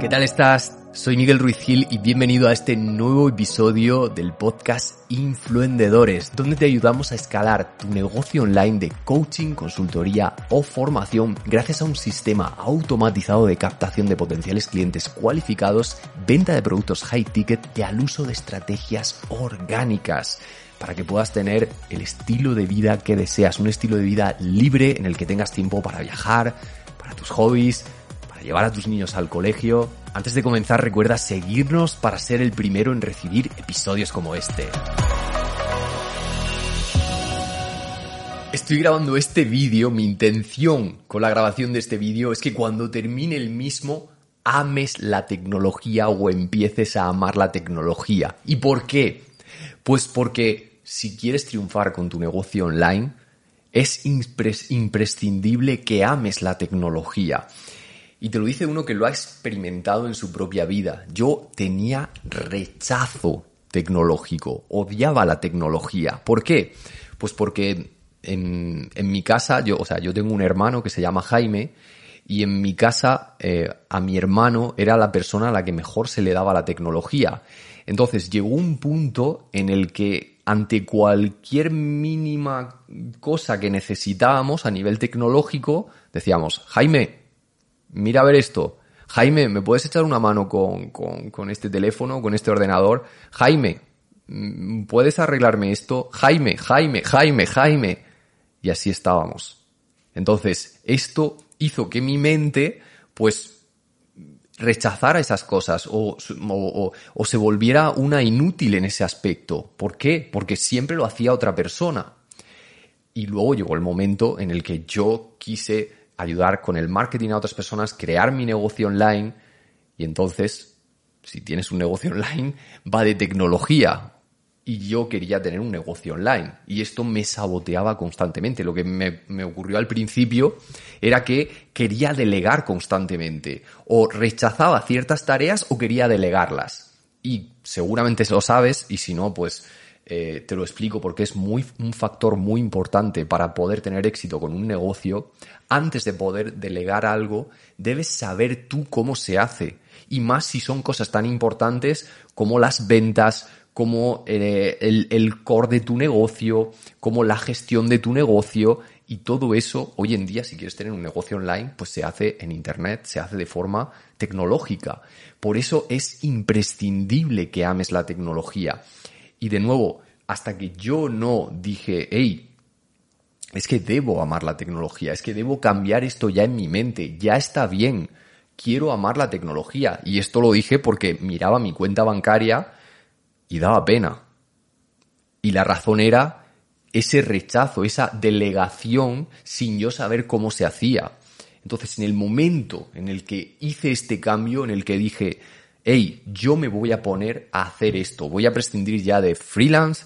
¿Qué tal estás? Soy Miguel Ruiz Gil y bienvenido a este nuevo episodio del podcast Influendedores, donde te ayudamos a escalar tu negocio online de coaching, consultoría o formación gracias a un sistema automatizado de captación de potenciales clientes cualificados, venta de productos high ticket y al uso de estrategias orgánicas para que puedas tener el estilo de vida que deseas, un estilo de vida libre en el que tengas tiempo para viajar, para tus hobbies, llevar a tus niños al colegio. Antes de comenzar recuerda seguirnos para ser el primero en recibir episodios como este. Estoy grabando este vídeo, mi intención con la grabación de este vídeo es que cuando termine el mismo ames la tecnología o empieces a amar la tecnología. ¿Y por qué? Pues porque si quieres triunfar con tu negocio online, es imprescindible que ames la tecnología. Y te lo dice uno que lo ha experimentado en su propia vida. Yo tenía rechazo tecnológico, odiaba la tecnología. ¿Por qué? Pues porque en, mi casa, yo, o sea, yo tengo un hermano que se llama Jaime, y en mi casa eh, a mi hermano era la persona a la que mejor se le daba la tecnología. Entonces llegó un punto en el que ante cualquier mínima cosa que necesitábamos a nivel tecnológico, decíamos, Jaime, mira a ver esto. Jaime, ¿me puedes echar una mano con, con este teléfono, con este ordenador? Jaime, mm, ¿puedes arreglarme esto? Jaime, Jaime, Jaime, Jaime. Y así estábamos. Entonces, esto hizo que mi mente, pues, rechazara esas cosas o, o, se volviera una inútil en ese aspecto. ¿Por qué? Porque siempre lo hacía otra persona. Y luego llegó el momento en el que yo quise ayudar con el marketing a otras personas, crear mi negocio online y entonces, si tienes un negocio online, va de tecnología, y yo quería tener un negocio online. Y esto me saboteaba constantemente. Lo que me, ocurrió al principio era que quería delegar constantemente. O rechazaba ciertas tareas o quería delegarlas. Y seguramente lo sabes, y si no, pues eh, te lo explico porque es muy, un factor muy importante para poder tener éxito con un negocio. Antes de poder delegar algo, debes saber tú cómo se hace. Y más si son cosas tan importantes como las ventas, como eh, el, el core de tu negocio, como la gestión de tu negocio y todo eso hoy en día si quieres tener un negocio online pues se hace en internet, se hace de forma tecnológica. Por eso es imprescindible que ames la tecnología. Y de nuevo, hasta que yo no dije, hey, es que debo amar la tecnología, es que debo cambiar esto ya en mi mente, ya está bien, quiero amar la tecnología. Y esto lo dije porque miraba mi cuenta bancaria y daba pena. Y la razón era ese rechazo, esa delegación sin yo saber cómo se hacía. Entonces, en el momento en el que hice este cambio, en el que dije, hey, yo me voy a poner a hacer esto, voy a prescindir ya de freelance,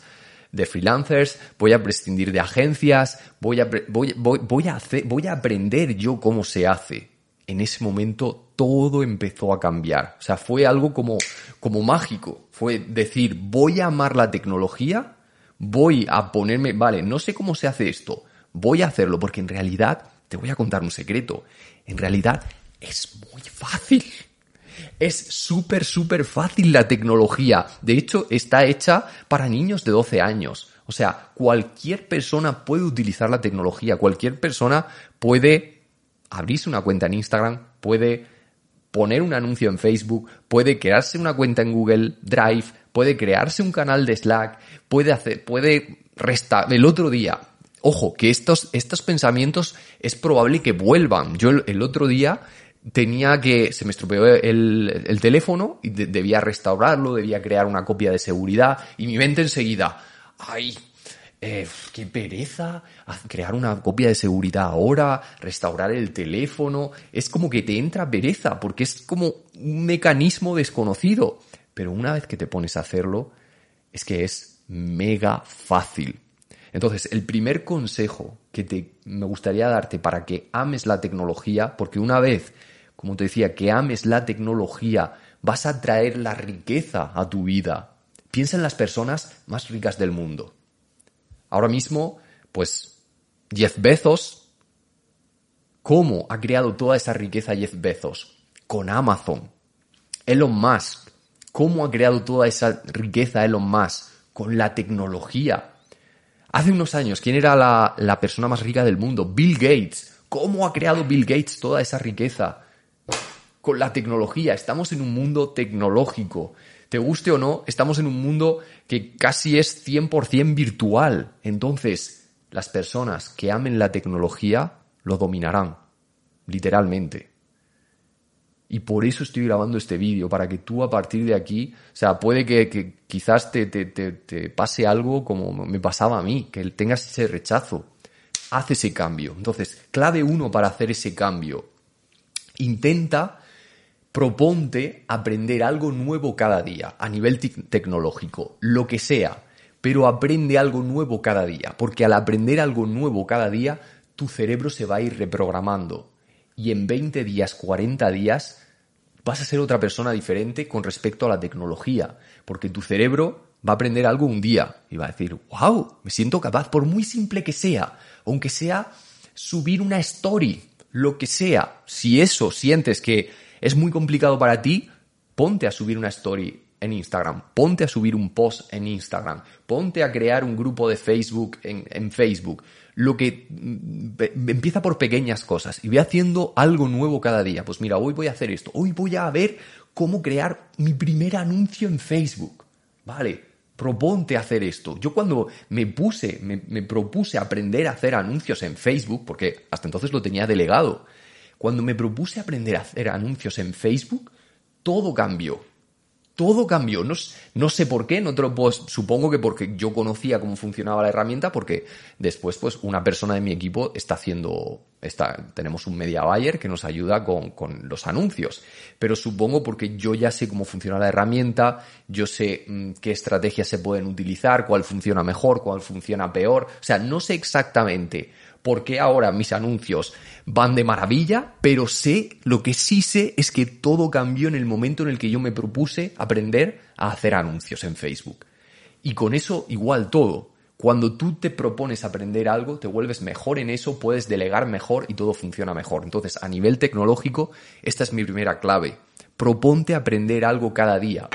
de freelancers, voy a prescindir de agencias, voy a, voy, voy, a, hacer, voy a aprender yo cómo se hace. En ese momento todo empezó a cambiar. O sea, fue algo como, como mágico. Fue decir, voy a amar la tecnología, voy a ponerme, vale, no sé cómo se hace esto, voy a hacerlo, porque en realidad, te voy a contar un secreto, en realidad es muy fácil. Es súper, súper fácil la tecnología. De hecho, está hecha para niños de 12 años. O sea, cualquier persona puede utilizar la tecnología, cualquier persona puede abrirse una cuenta en Instagram, puede poner un anuncio en Facebook, puede crearse una cuenta en Google Drive, puede crearse un canal de Slack, puede hacer, puede restar. El otro día, ojo, que estos, estos pensamientos es probable que vuelvan. Yo el, otro día tenía que, se me estropeó el, el teléfono y debía restaurarlo, debía crear una copia de seguridad y mi mente enseguida, ay, eh, qué pereza crear una copia de seguridad ahora, restaurar el teléfono. Es como que te entra pereza porque es como un mecanismo desconocido. Pero una vez que te pones a hacerlo, es que es mega fácil. Entonces, el primer consejo que te, me gustaría darte para que ames la tecnología, porque una vez, como te decía, que ames la tecnología, vas a traer la riqueza a tu vida. Piensa en las personas más ricas del mundo Ahora mismo, pues Jeff Bezos, ¿cómo ha creado toda esa riqueza Jeff Bezos? Con Amazon. Elon Musk. ¿Cómo ha creado toda esa riqueza Elon Musk? Con la tecnología. Hace unos años, ¿quién era la, la persona más rica del mundo? Bill Gates. ¿Cómo ha creado Bill Gates toda esa riqueza? Con la tecnología. Estamos en un mundo tecnológico. Te guste o no, estamos en un mundo que casi es 100% virtual. Entonces, las personas que amen la tecnología lo dominarán, literalmente. Y por eso estoy grabando este vídeo, para que tú a partir de aquí, o sea, puede que, quizás te, te, pase algo como me pasaba a mí, que tengas ese rechazo. Haz ese cambio. Entonces, clave uno para hacer ese cambio. Intenta, proponte aprender algo nuevo cada día, a nivel tecnológico, lo que sea pero aprende algo nuevo cada día, porque al aprender algo nuevo cada día, tu cerebro se va a ir reprogramando y en 20 días, 40 días, vas a ser otra persona diferente con respecto a la tecnología, porque tu cerebro va a aprender algo un día y va a decir, wow, me siento capaz, por muy simple que sea, aunque sea subir una story, lo que sea, si eso sientes que es muy complicado para ti, ponte a subir una story en Instagram, ponte a subir un post en Instagram, ponte a crear un grupo de Facebook en, Facebook. Lo que mm, empieza por pequeñas cosas y ve haciendo algo nuevo cada día. Pues mira, hoy voy a hacer esto, hoy voy a ver cómo crear mi primer anuncio en Facebook. Vale, proponte hacer esto. Yo cuando me puse, me, me propuse aprender a hacer anuncios en Facebook, porque hasta entonces lo tenía delegado, cuando me propuse aprender a hacer anuncios en Facebook, todo cambió todo cambió. No, no, sé por qué, no te lo puedo, supongo que porque yo conocía cómo funcionaba la herramienta, porque después, pues, una persona de mi equipo está haciendo, está, tenemos un media buyer que nos ayuda con, con los anuncios. Pero supongo porque yo ya sé cómo funciona la herramienta, yo sé mm, qué estrategias se pueden utilizar, cuál funciona mejor, cuál funciona peor. O sea, no sé exactamente por qué ahora mis anuncios van de maravilla, pero sé, lo que sí sé es que todo cambió en el momento en el que yo me propuse aprender a hacer anuncios en Facebook. Y con eso igual todo. Cuando tú te propones aprender algo, te vuelves mejor en eso, puedes delegar mejor y todo funciona mejor. Entonces, a nivel tecnológico, esta es mi primera clave. Proponte aprender algo cada día.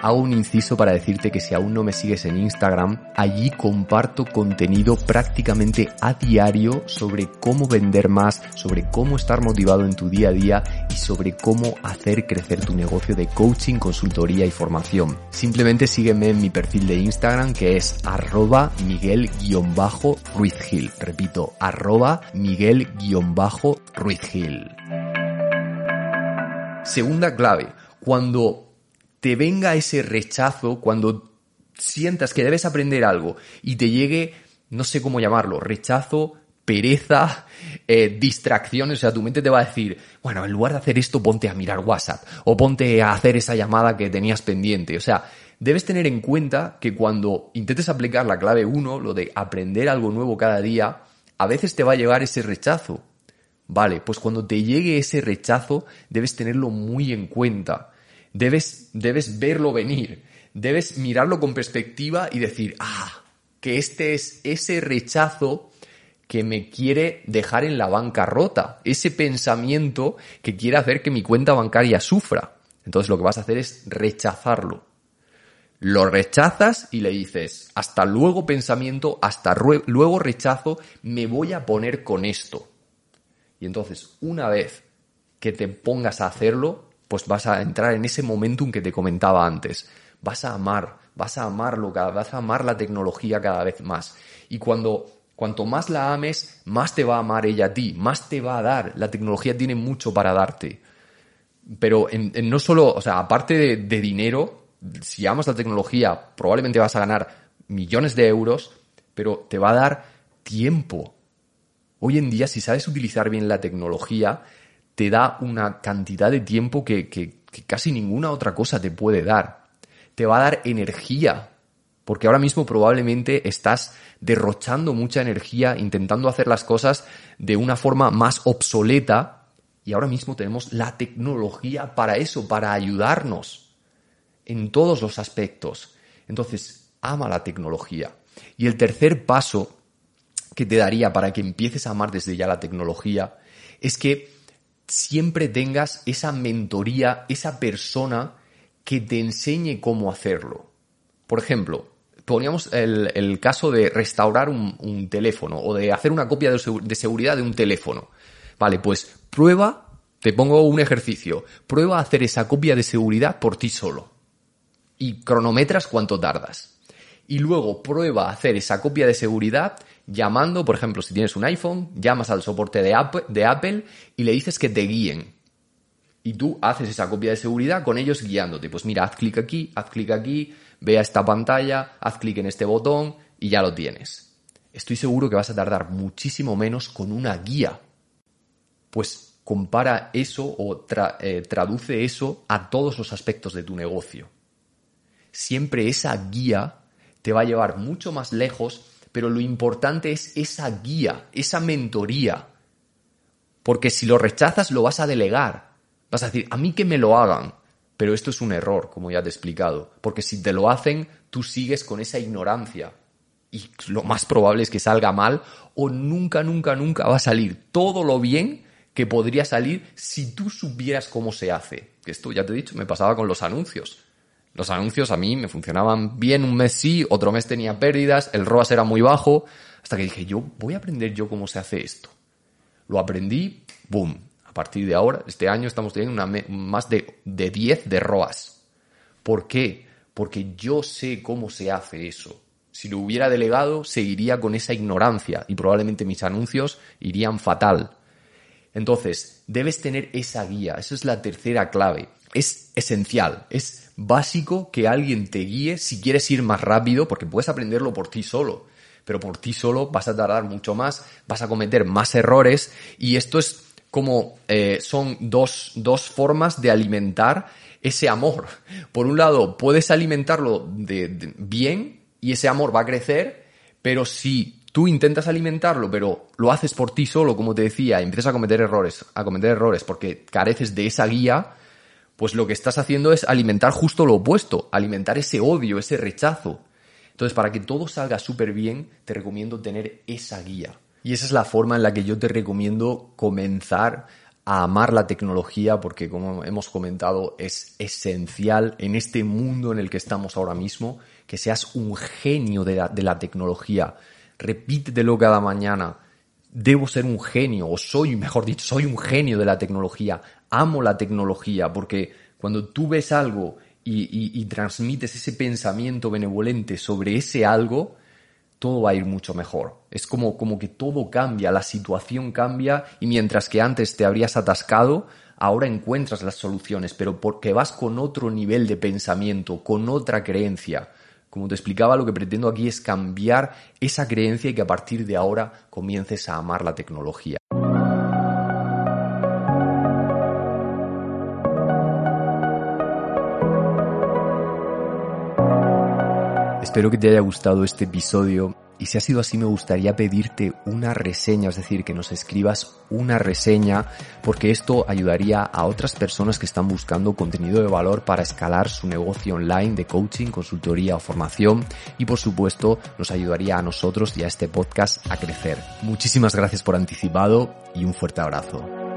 Hago un inciso para decirte que si aún no me sigues en Instagram, allí comparto contenido prácticamente a diario sobre cómo vender más, sobre cómo estar motivado en tu día a día y sobre cómo hacer crecer tu negocio de coaching, consultoría y formación. Simplemente sígueme en mi perfil de Instagram que es arroba miguel-ruizgil. Repito, arroba miguel-ruizgil. Segunda clave, cuando te venga ese rechazo, cuando sientas que debes aprender algo y te llegue, no sé cómo llamarlo, rechazo, pereza, eh, distracciones, o sea, tu mente te va a decir, bueno, en lugar de hacer esto, ponte a mirar WhatsApp o ponte a hacer esa llamada que tenías pendiente. O sea, debes tener en cuenta que cuando intentes aplicar la clave 1, lo de aprender algo nuevo cada día, a veces te va a llegar ese rechazo. Vale, pues cuando te llegue ese rechazo, debes tenerlo muy en cuenta. Debes, debes verlo venir, debes mirarlo con perspectiva y decir, ah, que este es ese rechazo que me quiere dejar en la bancarrota, ese pensamiento que quiere hacer que mi cuenta bancaria sufra. Entonces lo que vas a hacer es rechazarlo. Lo rechazas y le dices, hasta luego pensamiento, hasta luego rechazo, me voy a poner con esto. Y entonces, una vez que te pongas a hacerlo, pues vas a entrar en ese momentum que te comentaba antes. Vas a amar, vas a amarlo, vas a amar la tecnología cada vez más. Y cuando cuanto más la ames, más te va a amar ella a ti, más te va a dar. La tecnología tiene mucho para darte. Pero en, no solo, o sea, aparte de dinero, si amas la tecnología, probablemente vas a ganar millones de euros, pero te va a dar tiempo. Hoy en día, si sabes utilizar bien la tecnología, te da una cantidad de tiempo que, casi ninguna otra cosa te puede dar. Te va a dar energía, porque ahora mismo probablemente estás derrochando mucha energía intentando hacer las cosas de una forma más obsoleta y ahora mismo tenemos la tecnología para eso, para ayudarnos en todos los aspectos. Entonces, ama la tecnología. Y el tercer paso que te daría para que empieces a amar desde ya la tecnología es que siempre tengas esa mentoría, esa persona que te enseñe cómo hacerlo. Por ejemplo, poníamos el, caso de restaurar un, teléfono o de hacer una copia de, seguridad de un teléfono. Vale, pues prueba, te pongo un ejercicio, prueba a hacer esa copia de seguridad por ti solo. Y cronometras cuánto tardas. Y luego prueba a hacer esa copia de seguridad llamando, por ejemplo, si tienes un iPhone, llamas al soporte de Apple y le dices que te guíen y tú haces esa copia de seguridad con ellos guiándote. Pues mira, haz clic aquí, haz clic aquí, ve a esta pantalla, haz clic en este botón y ya lo tienes. Estoy seguro que vas a tardar muchísimo menos con una guía. Pues compara eso o eh, traduce eso a todos los aspectos de tu negocio. Siempre esa guía te va a llevar mucho más lejos, pero lo importante es esa guía, esa mentoría. Porque si lo rechazas lo vas a delegar, Vas a decir, a mí que me lo hagan. Pero esto es un error, como ya te he explicado, porque si te lo hacen, tú sigues con esa ignorancia. Y lo más probable es que salga mal o nunca, nunca, nunca va a salir todo lo bien que podría salir si tú supieras cómo se hace. Esto, ya te he dicho, me pasaba con los anuncios. Los anuncios a mí me funcionaban bien un mes sí, otro mes tenía pérdidas, el ROAS era muy bajo, hasta que dije, yo voy a aprender yo cómo se hace esto. Lo aprendí, boom, a partir de ahora, este año estamos teniendo una, más de, de 10 de ROAS. ¿Por qué? Porque yo sé cómo se hace eso. Si lo hubiera delegado, seguiría con esa ignorancia y probablemente mis anuncios irían fatal. Entonces, debes tener esa guía. Esa es la tercera clave. Es esencial, es básico que alguien te guíe si quieres ir más rápido, porque puedes aprenderlo por ti solo. Pero por ti solo vas a tardar mucho más, vas a cometer más errores y esto es como eh, son dos, formas de alimentar ese amor. Por un lado, puedes alimentarlo de, bien y ese amor va a crecer, pero si tú intentas alimentarlo, pero lo haces por ti solo, como te decía, y empiezas a cometer errores, a cometer errores porque careces de esa guía, pues lo que estás haciendo es alimentar justo lo opuesto, alimentar ese odio, ese rechazo. Entonces, para que todo salga súper bien, te recomiendo tener esa guía. Y esa es la forma en la que yo te recomiendo comenzar a amar la tecnología porque, como hemos comentado, es esencial en este mundo en el que estamos ahora mismo que seas un genio de la, de la tecnología. Repítetelo cada mañana. Debo ser un genio, o soy, mejor dicho, soy un genio de la tecnología. Amo la tecnología porque cuando tú ves algo y, transmites ese pensamiento benevolente sobre ese algo, todo va a ir mucho mejor. Es como, como que todo cambia, la situación cambia y mientras que antes te habrías atascado, ahora encuentras las soluciones, pero porque vas con otro nivel de pensamiento, con otra creencia. Como te explicaba, lo que pretendo aquí es cambiar esa creencia y que a partir de ahora comiences a amar la tecnología. Espero que te haya gustado este episodio y si ha sido así me gustaría pedirte una reseña, es decir, que nos escribas una reseña porque esto ayudaría a otras personas que están buscando contenido de valor para escalar su negocio online de coaching, consultoría o formación y por supuesto nos ayudaría a nosotros y a este podcast a crecer. Muchísimas gracias por anticipado y un fuerte abrazo.